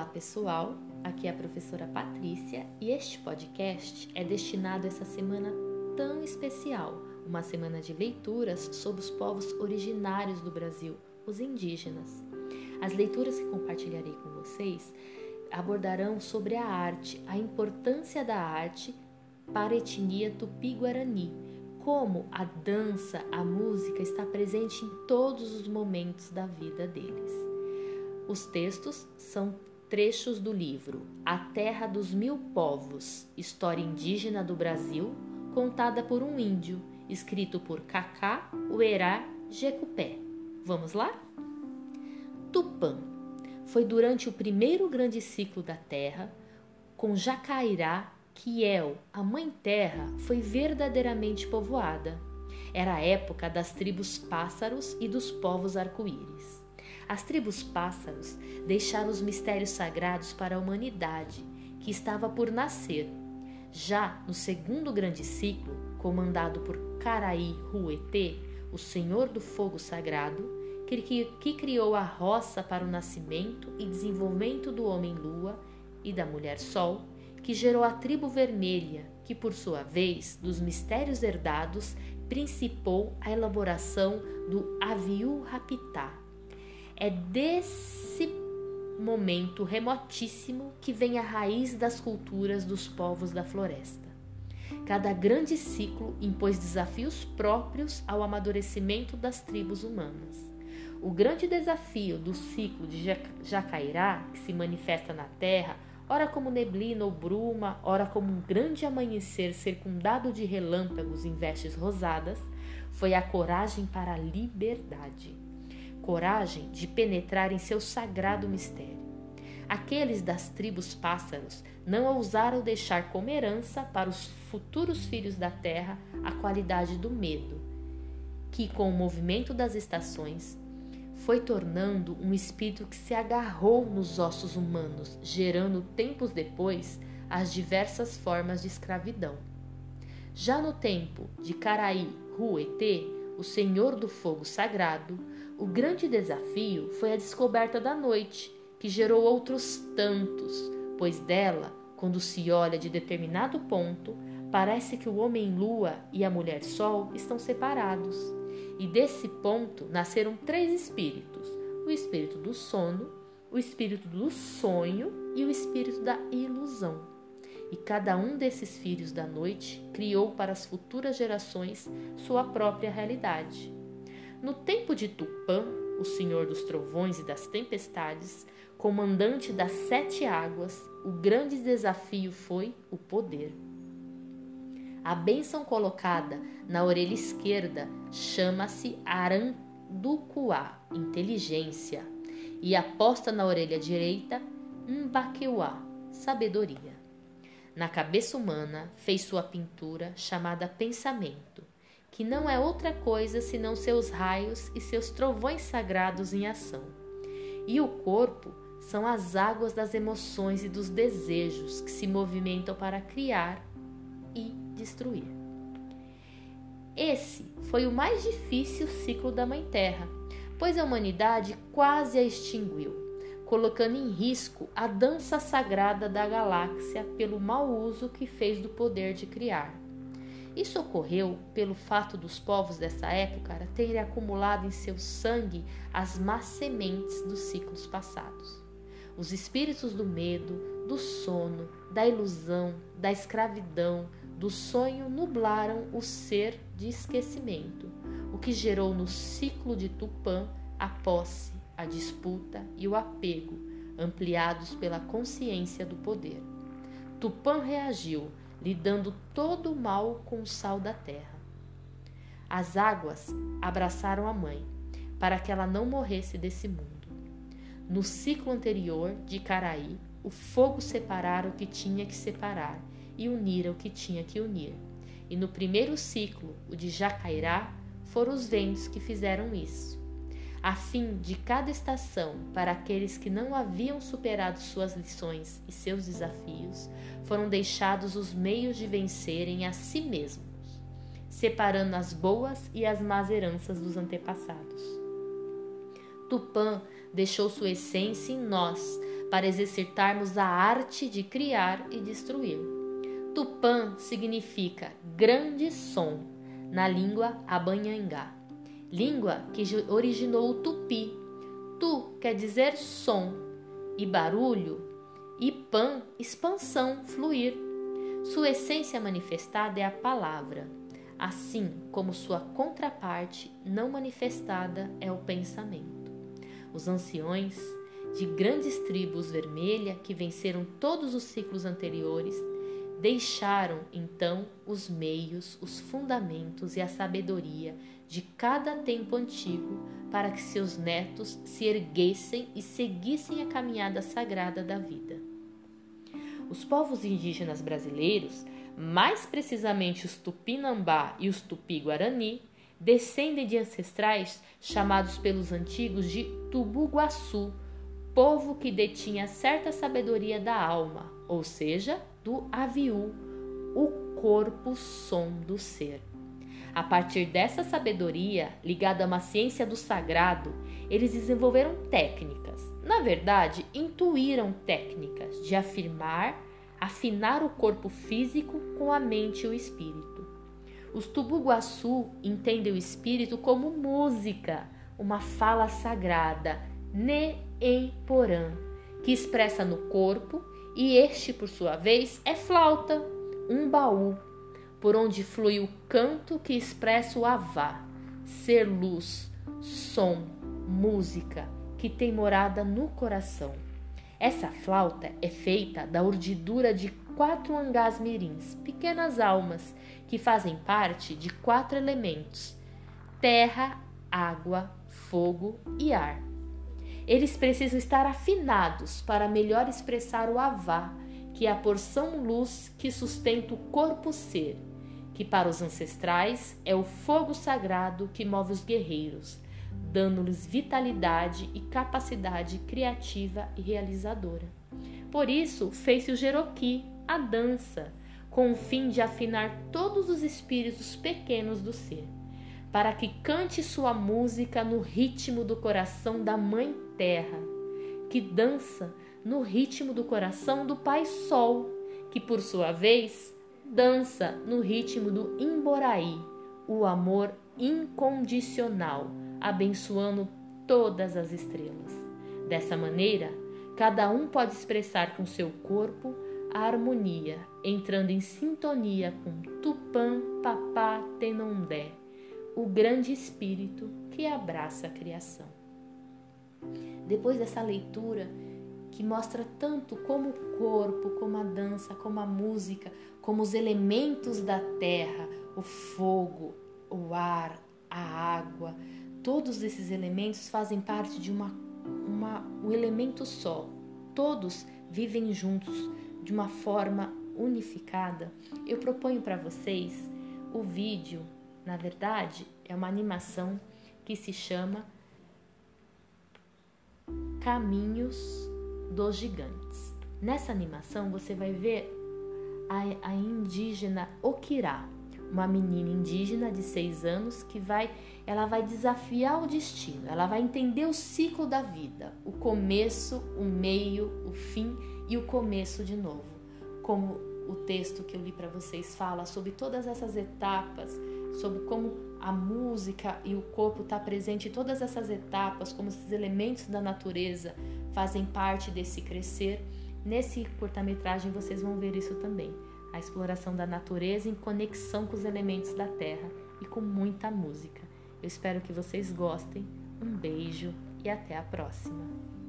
Olá pessoal, aqui é a professora Patrícia e este podcast é destinado a essa semana tão especial, uma semana de leituras sobre os povos originários do Brasil, os indígenas. As leituras que compartilharei com vocês abordarão sobre a arte, a importância da arte para a etnia tupi-guarani, como a dança, a música está presente em todos os momentos da vida deles. Os textos são trechos do livro A Terra dos Mil Povos, História Indígena do Brasil, contada por um índio, escrito por Cacá Uerá Jecupé. Vamos lá? Tupã foi durante o primeiro grande ciclo da Terra, com Jacairá, Kiel, a Mãe Terra, foi verdadeiramente povoada. Era a época das tribos pássaros e dos povos arco-íris. As tribos pássaros deixaram os mistérios sagrados para a humanidade, que estava por nascer. Já no segundo grande ciclo, comandado por Caraí Ruetê, o Senhor do Fogo Sagrado, que, criou a roça para o nascimento e desenvolvimento do Homem-Lua e da Mulher-Sol, que gerou a tribo vermelha, que por sua vez, dos mistérios herdados, principou a elaboração do Aviu Rapitá, é desse momento remotíssimo que vem a raiz das culturas dos povos da floresta. Cada grande ciclo impôs desafios próprios ao amadurecimento das tribos humanas. O grande desafio do ciclo de Jacairá, que se manifesta na terra, ora como neblina ou bruma, ora como um grande amanhecer circundado de relâmpagos em vestes rosadas, foi a coragem para a liberdade coragem de penetrar em seu sagrado mistério. Aqueles das tribos pássaros não ousaram deixar como herança para os futuros filhos da terra a qualidade do medo, que, com o movimento das estações, foi tornando um espírito que se agarrou nos ossos humanos, gerando tempos depois as diversas formas de escravidão. Já no tempo de Caraí Ruetê, o senhor do fogo sagrado, o grande desafio foi a descoberta da noite, que gerou outros tantos, pois dela, quando se olha de determinado ponto, parece que o homem-lua e a mulher-sol estão separados. E desse ponto nasceram três espíritos: o espírito do sono, o espírito do sonho e o espírito da ilusão. E cada um desses filhos da noite criou para as futuras gerações sua própria realidade. No tempo de Tupã, o senhor dos trovões e das tempestades, comandante das sete águas, o grande desafio foi o poder. A bênção colocada na orelha esquerda chama-se Aranducuá, inteligência, e a posta na orelha direita, Mbaqueuá, sabedoria. Na cabeça humana fez sua pintura chamada pensamento que não é outra coisa senão seus raios e seus trovões sagrados em ação. E o corpo são as águas das emoções e dos desejos que se movimentam para criar e destruir. Esse foi o mais difícil ciclo da Mãe Terra, pois a humanidade quase a extinguiu, colocando em risco a dança sagrada da galáxia pelo mau uso que fez do poder de criar. Isso ocorreu pelo fato dos povos dessa época terem acumulado em seu sangue as más sementes dos ciclos passados. Os espíritos do medo, do sono, da ilusão, da escravidão, do sonho nublaram o ser de esquecimento, o que gerou no ciclo de Tupã a posse, a disputa e o apego, ampliados pela consciência do poder. Tupã reagiu, lhe dando todo o mal com o sal da terra. As águas abraçaram a mãe, para que ela não morresse desse mundo. No ciclo anterior de Caraí, o fogo separara o que tinha que separar e unira o que tinha que unir. E no primeiro ciclo, o de Jacairá, foram os ventos que fizeram isso a fim de cada estação, para aqueles que não haviam superado suas lições e seus desafios, foram deixados os meios de vencerem a si mesmos, separando as boas e as más heranças dos antepassados. Tupã deixou sua essência em nós, para exercitarmos a arte de criar e destruir. Tupã significa grande som na língua abanhangá, língua que originou o tupi. Tu quer dizer som e barulho, e pan, expansão, fluir. Sua essência manifestada é a palavra, assim como sua contraparte não manifestada é o pensamento. Os anciões de grandes tribos vermelha que venceram todos os ciclos anteriores deixaram então os meios, os fundamentos e a sabedoria de cada tempo antigo para que seus netos se erguessem e seguissem a caminhada sagrada da vida. Os povos indígenas brasileiros, mais precisamente os Tupinambá e os Tupi-Guarani, descendem de ancestrais chamados pelos antigos de Tubuguaçu, povo que detinha certa sabedoria da alma, ou seja, do aviú, o corpo som do ser. A partir dessa sabedoria, ligada a uma ciência do sagrado, eles desenvolveram técnicas. Na verdade, intuíram técnicas de afirmar, afinar o corpo físico com a mente e o espírito. Os Tubuguaçu entendem o espírito como música, uma fala sagrada, ne em porã, que expressa no corpo, e este, por sua vez, é flauta, um baú, por onde flui o canto que expressa o avá, ser luz, som, música, que tem morada no coração. Essa flauta é feita da urdidura de quatro angás mirins, pequenas almas, que fazem parte de quatro elementos: terra, água, fogo e ar. Eles precisam estar afinados para melhor expressar o avá, que é a porção luz que sustenta o corpo ser, que para os ancestrais é o fogo sagrado que move os guerreiros, dando-lhes vitalidade e capacidade criativa e realizadora. Por isso, fez-se o Jeroqui, a dança, com o fim de afinar todos os espíritos pequenos do ser para que cante sua música no ritmo do coração da Mãe Terra, que dança no ritmo do coração do Pai Sol, que por sua vez dança no ritmo do Imboraí, o amor incondicional, abençoando todas as estrelas. Dessa maneira, cada um pode expressar com seu corpo a harmonia, entrando em sintonia com Tupã Papá Tenondé o grande espírito que abraça a criação. Depois dessa leitura que mostra tanto como o corpo, como a dança, como a música, como os elementos da terra, o fogo, o ar, a água, todos esses elementos fazem parte de uma, uma um elemento só. Todos vivem juntos de uma forma unificada. Eu proponho para vocês o vídeo na verdade, é uma animação que se chama Caminhos dos Gigantes. Nessa animação você vai ver a, a indígena Okirá, uma menina indígena de seis anos que vai, ela vai desafiar o destino, ela vai entender o ciclo da vida, o começo, o meio, o fim e o começo de novo. Como o texto que eu li para vocês fala sobre todas essas etapas sobre como a música e o corpo está presente em todas essas etapas, como esses elementos da natureza fazem parte desse crescer. Nesse curta-metragem vocês vão ver isso também, a exploração da natureza em conexão com os elementos da terra e com muita música. Eu espero que vocês gostem. Um beijo e até a próxima.